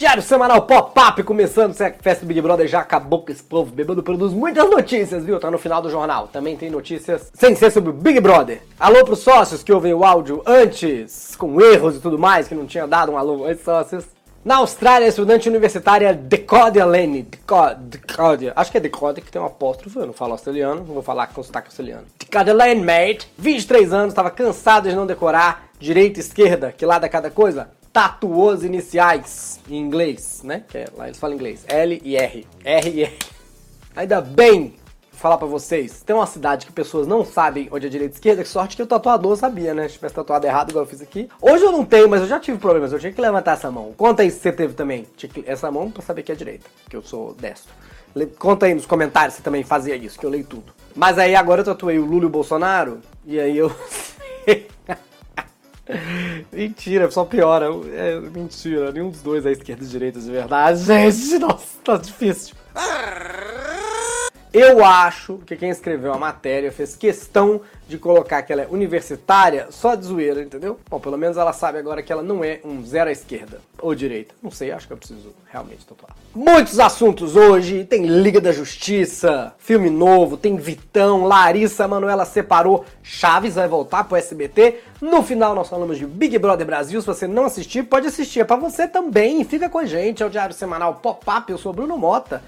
Diário semanal pop-up começando. Se a festa do Big Brother já acabou com esse povo bebendo, produz muitas notícias, viu? Tá no final do jornal. Também tem notícias sem ser sobre o Big Brother. Alô pros sócios que ouvem o áudio antes, com erros e tudo mais, que não tinha dado um alô antes, sócios. Na Austrália, a estudante universitária Decodia Lane, Decodia, acho que é Decodia que tem um apóstrofo, eu não falo australiano, não vou falar com sotaque australiano. Decodia Lane, mate, 23 anos, estava cansado de não decorar direita e esquerda, que lado é cada coisa? Tatuou as iniciais em inglês, né? Que é, lá eles falam inglês, L e R, R e R. Ainda bem falar pra vocês, tem uma cidade que pessoas não sabem onde é direita e esquerda, que sorte que o tatuador sabia, né? Se tivesse tatuado errado, igual eu fiz aqui. Hoje eu não tenho, mas eu já tive problemas, eu tinha que levantar essa mão. Conta aí se você teve também essa mão pra saber que é direita, que eu sou destro. Conta aí nos comentários se também fazia isso, que eu leio tudo. Mas aí agora eu tatuei o Lula e o Bolsonaro, e aí eu... mentira, só piora. É, mentira, nenhum dos dois é esquerda e direita de verdade. Gente, nossa, tá difícil. Eu acho que quem escreveu a matéria fez questão de colocar que ela é universitária só de zoeira, entendeu? Bom, pelo menos ela sabe agora que ela não é um zero à esquerda ou direita. Não sei, acho que eu preciso realmente tatuar. Muitos assuntos hoje. Tem Liga da Justiça, filme novo, tem Vitão, Larissa Manoela separou, Chaves vai voltar pro SBT. No final nós falamos de Big Brother Brasil. Se você não assistir, pode assistir. É pra você também. Fica com a gente. É o Diário Semanal Pop-Up. Eu sou Bruno Mota.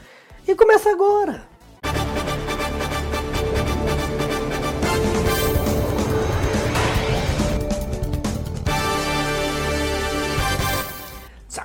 E começa agora.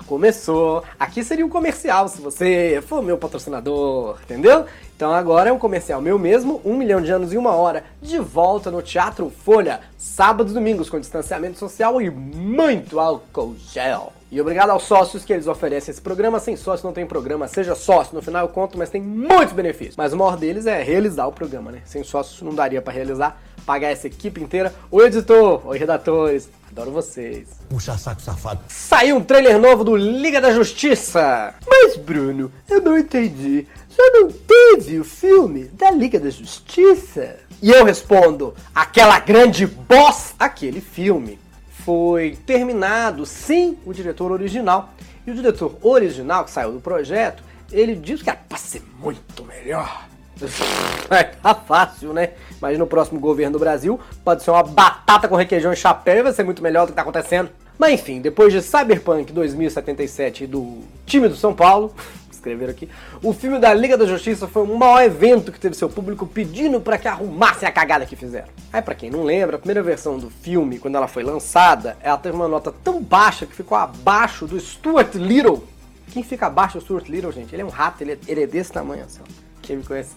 Começou. Aqui seria um comercial se você for meu patrocinador, entendeu? Então agora é um comercial meu mesmo, um milhão de anos e uma hora, de volta no Teatro Folha, sábados e domingos com distanciamento social e muito álcool gel. E obrigado aos sócios que eles oferecem esse programa. Sem sócio não tem programa. Seja sócio, no final eu conto, mas tem muitos benefícios. Mas o maior deles é realizar o programa, né? Sem sócios não daria para realizar, pagar essa equipe inteira. Oi, editor! Oi, redatores! Adoro vocês. Puxa saco safado. Saiu um trailer novo do Liga da Justiça. Mas, Bruno, eu não entendi. Já não teve o filme da Liga da Justiça? E eu respondo, aquela grande boss, aquele filme foi terminado sem o diretor original. E o diretor original que saiu do projeto, ele disse que era pra ser muito melhor. É, tá fácil, né? Mas no próximo governo do Brasil pode ser uma batata com requeijão e chapéu e vai ser muito melhor do que tá acontecendo. Mas enfim, depois de Cyberpunk 2077 e do time do São Paulo, escreveram aqui. O filme da Liga da Justiça foi o maior evento que teve seu público pedindo para que arrumassem a cagada que fizeram. Aí, para quem não lembra, a primeira versão do filme, quando ela foi lançada, ela teve uma nota tão baixa que ficou abaixo do Stuart Little. Quem fica abaixo do Stuart Little, gente? Ele é um rato, ele é, ele é desse tamanho assim. Quem me conhece,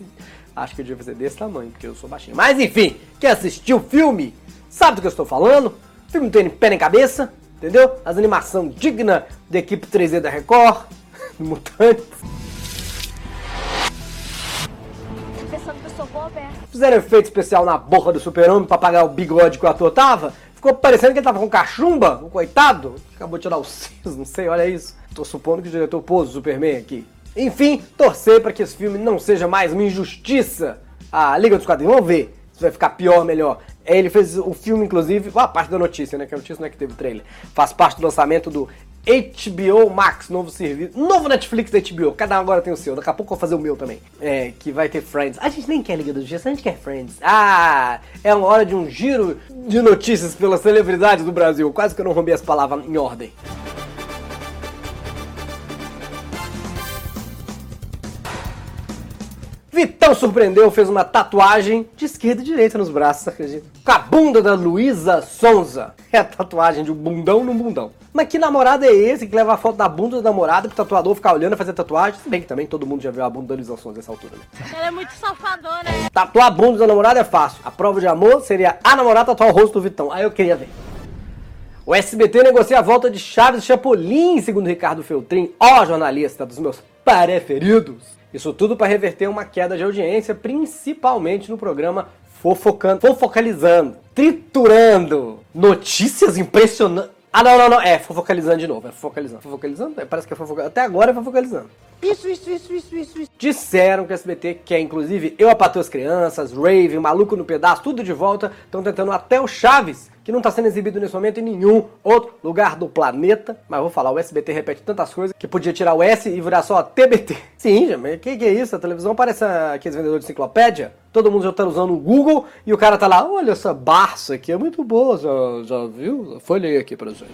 acho que eu devia ser desse tamanho, porque eu sou baixinho. Mas enfim, quem assistiu o filme sabe do que eu estou falando. O filme não tem pé nem cabeça, entendeu? As animação digna da equipe 3D da Record mutantes. Pensando que eu sou boa, Fizeram efeito especial na boca do super-homem pra pagar o bigode que o ator tava. Ficou parecendo que ele tava com cachumba, o coitado. Acabou de tirar os sisos, não sei, olha isso. Tô supondo que o diretor pôs o Superman aqui. Enfim, torcer para que esse filme não seja mais uma injustiça. A Liga dos Quadrinhos, vamos ver se vai ficar pior melhor. Ele fez o filme, inclusive, a parte da notícia, né? Que a notícia não é que teve trailer. Faz parte do lançamento do HBO Max, novo serviço, novo Netflix da HBO. Cada um agora tem o seu. Daqui a pouco eu vou fazer o meu também. É, que vai ter Friends. A gente nem quer Liga do Justiça, a gente quer Friends. Ah, é uma hora de um giro de notícias pelas celebridades do Brasil. Quase que eu não roubei as palavras em ordem. Vitão surpreendeu, fez uma tatuagem de esquerda e direita nos braços, acredita? Com a bunda da Luísa Sonza. É a tatuagem de um bundão num bundão. Mas que namorado é esse que leva a foto da bunda da namorada pro tatuador ficar olhando e fazer tatuagem? Se bem que também todo mundo já viu a bunda da Luísa Sonza nessa altura, né? Ela é muito safadona. Tatuar a bunda da namorada é fácil. A prova de amor seria a namorada tatuar o rosto do Vitão. Aí eu queria ver. O SBT negocia a volta de Chaves Chapolin, segundo Ricardo Feltrin, ó jornalista dos meus preferidos. Isso tudo para reverter uma queda de audiência, principalmente no programa Fofocando, Fofocalizando, triturando notícias impressionantes. Ah, não, não, não. É, fofocalizando de novo. É fofocalizando. Fofocalizando? É, parece que é fofocalizando. Até agora é fofocalizando. Isso, isso, isso, isso, isso, isso. Disseram que o SBT quer, inclusive, Eu a Patroa as Crianças, Rave, Maluco no Pedaço, tudo de volta. Estão tentando até o Chaves, que não está sendo exibido nesse momento em nenhum outro lugar do planeta. Mas vou falar, o SBT repete tantas coisas que podia tirar o S e virar só TBT. Sim, mas o que, que é isso? A televisão parece aqueles vendedores de enciclopédia. Todo mundo já tá usando o Google e o cara tá lá, olha essa Barça aqui, é muito boa, já, já viu? Folhei aqui pra gente.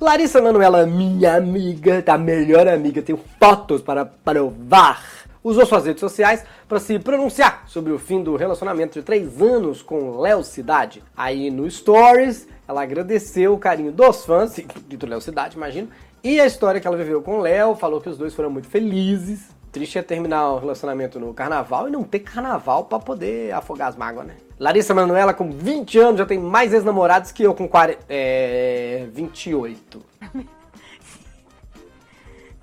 Larissa Manuela, minha amiga, tá melhor amiga, tenho fotos para provar usou suas redes sociais para se pronunciar sobre o fim do relacionamento de três anos com Léo Cidade. Aí no Stories, ela agradeceu o carinho dos fãs, do Léo Cidade, imagino, e a história que ela viveu com o Léo, falou que os dois foram muito felizes. Triste é terminar o relacionamento no carnaval e não ter carnaval para poder afogar as mágoas, né? Larissa Manoela, com 20 anos, já tem mais ex-namorados que eu com 40, é, 28.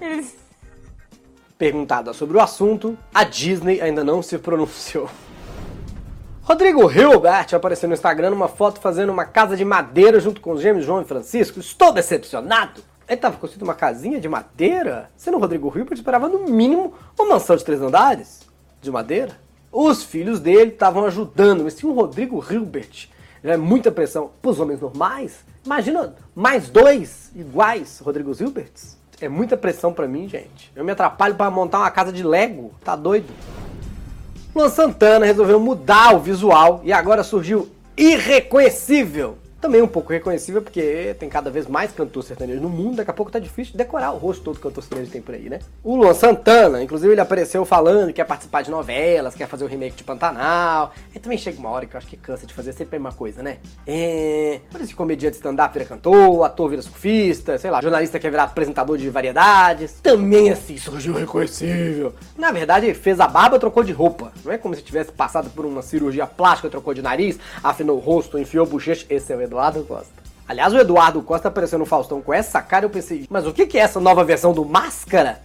Eles Perguntada sobre o assunto, a Disney ainda não se pronunciou. Rodrigo Hilbert apareceu no Instagram numa foto fazendo uma casa de madeira junto com os gêmeos João e Francisco. Estou decepcionado! Ele estava construindo uma casinha de madeira? Sendo o Rodrigo Hilbert, esperava no mínimo uma mansão de três andares de madeira. Os filhos dele estavam ajudando, mas tinha um Rodrigo Hilbert. Já é muita pressão para os homens normais. Imagina mais dois iguais Rodrigo Hilberts é muita pressão para mim, gente. Eu me atrapalho para montar uma casa de Lego. Tá doido? Luan Santana resolveu mudar o visual e agora surgiu irreconhecível também um pouco reconhecível, porque tem cada vez mais cantores sertanejos no mundo, daqui a pouco tá difícil de decorar o rosto todo que cantor sertanejo tem por aí, né? O Luan Santana, inclusive ele apareceu falando que quer participar de novelas, quer fazer o remake de Pantanal. Aí também chega uma hora que eu acho que cansa de fazer sempre a mesma coisa, né? É... Por esse comediante stand-up vira cantor, ator vira surfista, sei lá, jornalista quer virar apresentador de variedades. Também assim surgiu reconhecível. Na verdade, fez a barba, trocou de roupa. Não é como se tivesse passado por uma cirurgia plástica, trocou de nariz, afinou o rosto, enfiou o bochecha. Esse é o Eduardo Eduardo Costa. Aliás, o Eduardo Costa apareceu no Faustão com essa cara, eu pensei, mas o que é essa nova versão do Máscara?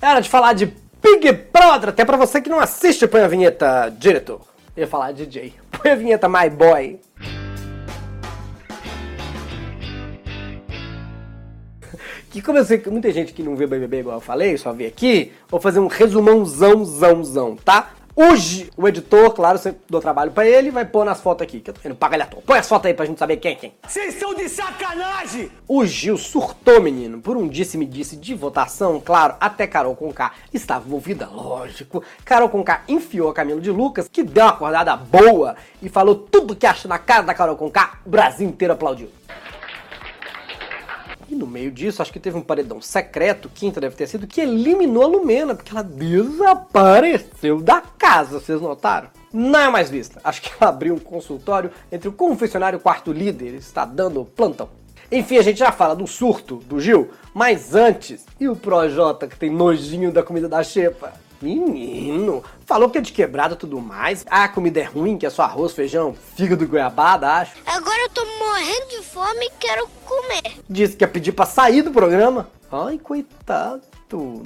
É hora de falar de Big Brother, até pra você que não assiste, põe a vinheta, diretor. Eu ia falar DJ. Põe a vinheta, my boy. que como eu sei que muita gente que não vê BBB igual eu falei, só vê aqui, vou fazer um resumãozão, zão, zão, tá? Hoje, o editor, claro, você dou trabalho pra ele, vai pôr nas fotos aqui, que eu tô vendo paga ele à toa. Põe as fotos aí pra gente saber quem é quem. Vocês são de sacanagem! O Gil surtou, menino, por um disse-me-disse de votação, claro, até Carol Conká estava envolvida, lógico. Carol Conká enfiou a Camilo de Lucas, que deu uma acordada boa e falou tudo que acha na cara da Carol Conká, o Brasil inteiro aplaudiu. E no meio disso, acho que teve um paredão secreto, quinta deve ter sido, que eliminou a Lumena, porque ela desapareceu da casa, vocês notaram? Não é mais vista. Acho que ela abriu um consultório entre o confessionário e o quarto líder, está dando plantão. Enfim, a gente já fala do surto do Gil, mas antes, e o Projota que tem nojinho da comida da Xepa? Menino, falou que é de quebrada e tudo mais. Ah, a comida é ruim, que é só arroz, feijão, fígado goiabada, acho. Agora eu tô morrendo de fome e quero comer. Disse que ia pedir pra sair do programa. Ai, coitado.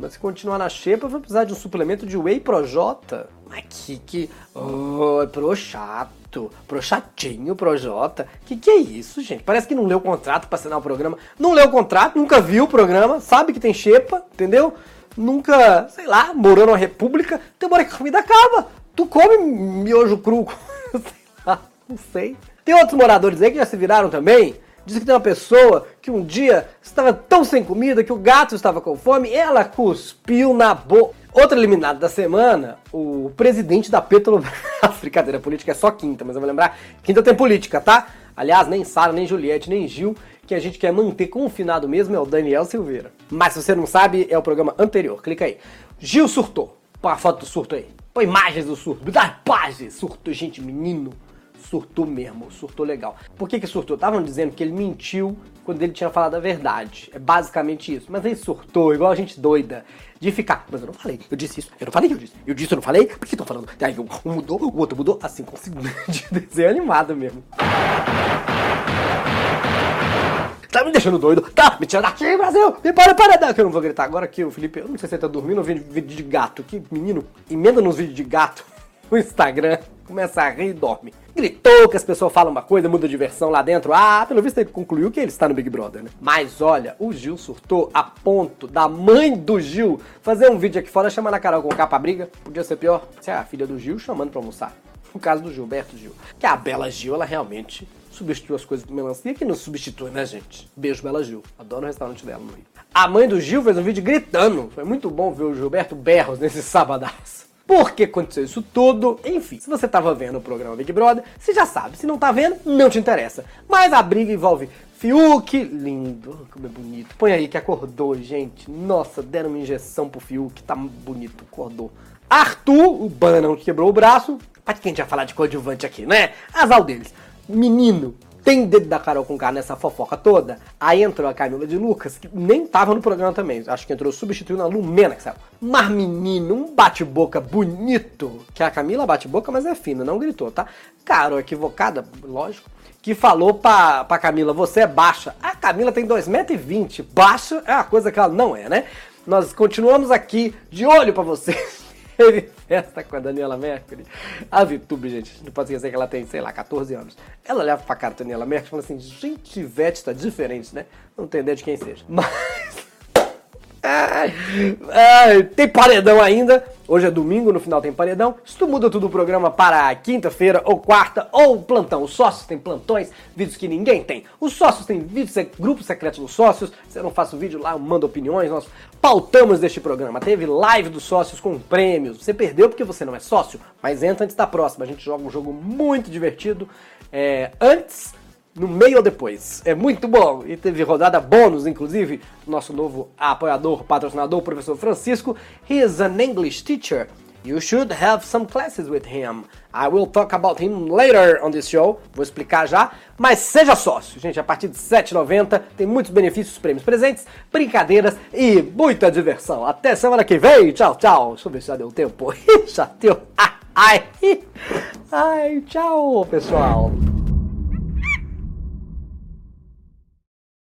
Mas se continuar na xepa, vai precisar de um suplemento de whey pro J. Mas que que... Oh, pro chato. Pro chatinho, pro J. Que que é isso, gente? Parece que não leu o contrato pra assinar o programa. Não leu o contrato, nunca viu o programa, sabe que tem xepa, entendeu? Nunca, sei lá, morou numa república, tem uma hora que a comida acaba. Tu come miojo cru, sei lá, não sei. Tem outros moradores aí que já se viraram também. Diz que tem uma pessoa que um dia estava tão sem comida que o gato estava com fome, ela cuspiu na boca. Outra eliminada da semana, o presidente da Petrobras. Brincadeira, política é só quinta, mas eu vou lembrar. Quinta tem política, tá? Aliás, nem Sara, nem Juliette, nem Gil que a gente quer manter confinado mesmo é o Daniel Silveira. Mas se você não sabe, é o programa anterior. Clica aí. Gil surtou. Põe a foto do surto aí. Põe imagens do surto. Me dá páginas. Surtou, gente, menino. Surtou mesmo, surtou legal. Por que que surtou? Estavam dizendo que ele mentiu quando ele tinha falado a verdade. É basicamente isso. Mas ele surtou, igual a gente doida, de ficar. Mas eu não falei, eu disse isso, eu não falei, eu disse. Eu disse, eu não falei, por que tô falando? Aí um mudou, o outro mudou, assim, com de desenho animado mesmo. Tá me deixando doido. Tá, me tira daqui, Brasil. Me para, para daqui. Eu não vou gritar agora que o Felipe, eu não sei se ele tá dormindo ou vendo vídeo de gato. Que menino, emenda nos vídeos de gato no Instagram, começa a rir e dorme. Gritou que as pessoas falam uma coisa, muda de versão lá dentro. Ah, pelo visto ele concluiu que ele está no Big Brother, né? Mas olha, o Gil surtou a ponto da mãe do Gil fazer um vídeo aqui fora chamando a Carol com capa briga. Podia ser pior. Se é a filha do Gil chamando pra almoçar. No caso do Gilberto Gil. Que a Bela Gil, ela realmente substituiu as coisas do melancia, que não substitui, né, gente? Beijo, Bela Gil. Adoro o restaurante dela no Rio. A mãe do Gil fez um vídeo gritando. Foi muito bom ver o Gilberto Berros nesse sabadaço. Por que aconteceu isso tudo? Enfim, se você tava vendo o programa Big Brother, você já sabe. Se não tá vendo, não te interessa. Mas a briga envolve Fiuk, lindo, como é bonito. Põe aí que acordou, gente. Nossa, deram uma injeção pro Fiuk, tá bonito, acordou. Arthur, o bananão que quebrou o braço. Pra que a gente vai falar de coadjuvante aqui, né? Azal deles. Menino, tem dedo da Carol com K nessa fofoca toda. Aí entrou a Camila de Lucas, que nem tava no programa também. Acho que entrou substituindo a Lumena, que saiu. Mas menino, um bate-boca bonito. Que a Camila bate-boca, mas é fina, não gritou, tá? Carol equivocada, lógico. Que falou pra, pra Camila, você é baixa. A Camila tem 2,20m. Baixa é uma coisa que ela não é, né? Nós continuamos aqui de olho pra vocês. Teve festa com a Daniela Mercury. A VTube, gente, não pode esquecer que ela tem, sei lá, 14 anos. Ela olhava pra cara da Daniela Mercury e falou assim: gente, Ivete tá diferente, né? Não tem ideia de quem seja. Mas. Ai, ai, tem paredão ainda. Hoje é domingo, no final tem paredão. Se tu muda tudo o programa para quinta-feira ou quarta ou plantão. Os sócios têm plantões, vídeos que ninguém tem. Os sócios têm vídeos, grupos secretos dos sócios. Se eu não faço vídeo lá, eu mando opiniões. Nós pautamos deste programa. Teve live dos sócios com prêmios. Você perdeu porque você não é sócio, mas entra antes da próxima. A gente joga um jogo muito divertido. É, antes no meio ou depois. É muito bom. E teve rodada bônus, inclusive, nosso novo apoiador, patrocinador, professor Francisco. He is an English teacher. You should have some classes with him. I will talk about him later on this show. Vou explicar já. Mas seja sócio, gente. A partir de R$ 7,90 tem muitos benefícios, prêmios presentes, brincadeiras e muita diversão. Até semana que vem. Tchau, tchau. Deixa eu ver se já deu tempo. já deu. Ai, ai, tchau, pessoal.